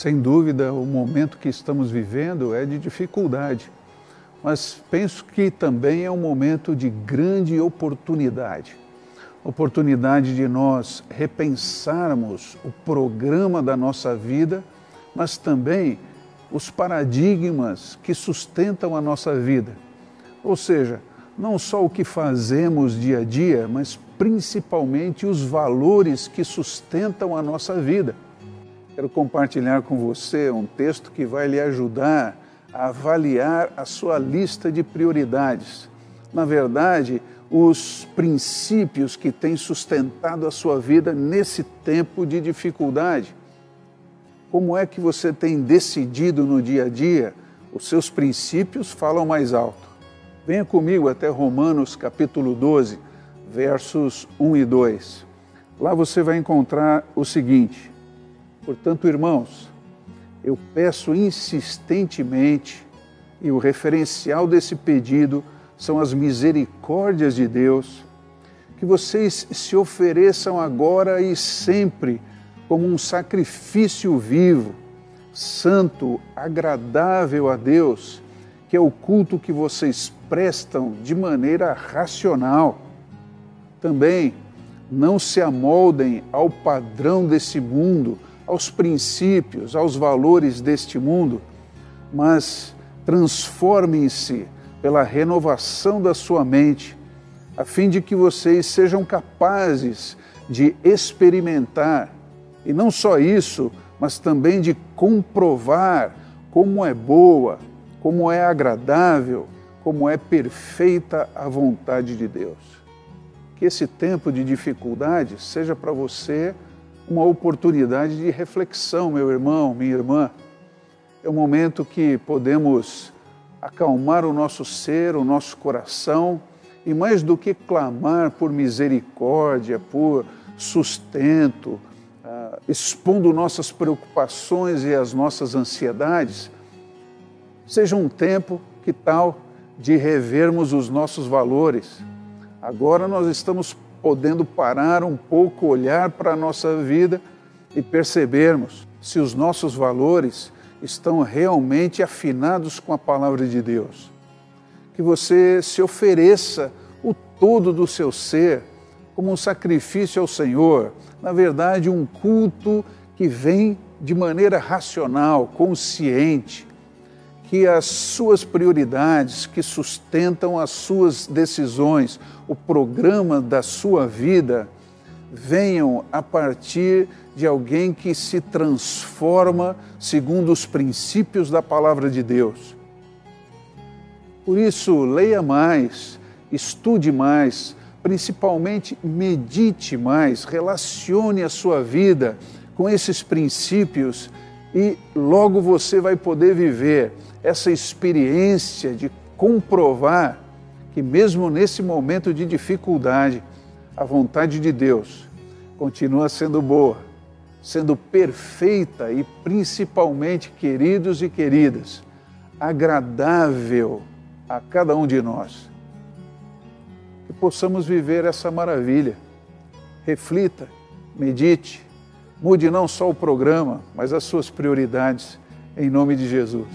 Sem dúvida, o momento que estamos vivendo é de dificuldade, mas penso que também é um momento de grande oportunidade oportunidade de nós repensarmos o programa da nossa vida, mas também os paradigmas que sustentam a nossa vida. Ou seja, não só o que fazemos dia a dia, mas principalmente os valores que sustentam a nossa vida. Quero compartilhar com você um texto que vai lhe ajudar a avaliar a sua lista de prioridades. Na verdade, os princípios que têm sustentado a sua vida nesse tempo de dificuldade. Como é que você tem decidido no dia a dia? Os seus princípios falam mais alto. Venha comigo até Romanos capítulo 12, versos 1 e 2. Lá você vai encontrar o seguinte: Portanto, irmãos, eu peço insistentemente, e o referencial desse pedido são as misericórdias de Deus, que vocês se ofereçam agora e sempre como um sacrifício vivo, santo, agradável a Deus, que é o culto que vocês prestam de maneira racional. Também não se amoldem ao padrão desse mundo, aos princípios, aos valores deste mundo, mas transformem-se pela renovação da sua mente, a fim de que vocês sejam capazes de experimentar, e não só isso, mas também de comprovar como é boa, como é agradável, como é perfeita a vontade de Deus. Que esse tempo de dificuldade seja para você uma oportunidade de reflexão, meu irmão, minha irmã. É um momento que podemos acalmar o nosso ser, o nosso coração, e mais do que clamar por misericórdia, por sustento, uh, expondo nossas preocupações e as nossas ansiedades, seja um tempo, que tal, de revermos os nossos valores. Agora nós estamos podendo parar um pouco, olhar para a nossa vida e percebermos se os nossos valores estão realmente afinados com a palavra de Deus. Que você se ofereça o todo do seu ser como um sacrifício ao Senhor, na verdade, um culto que vem de maneira racional, consciente, que as suas prioridades, que sustentam as suas decisões, o programa da sua vida, venham a partir de alguém que se transforma segundo os princípios da palavra de Deus. Por isso, leia mais, estude mais, principalmente medite mais, relacione a sua vida com esses princípios e logo você vai poder viver essa experiência de comprovar que, mesmo nesse momento de dificuldade, a vontade de Deus continua sendo boa, sendo perfeita e principalmente, queridos e queridas, agradável a cada um de nós. Que possamos viver essa maravilha. Reflita, medite, mude não só o programa, mas as suas prioridades, em nome de Jesus.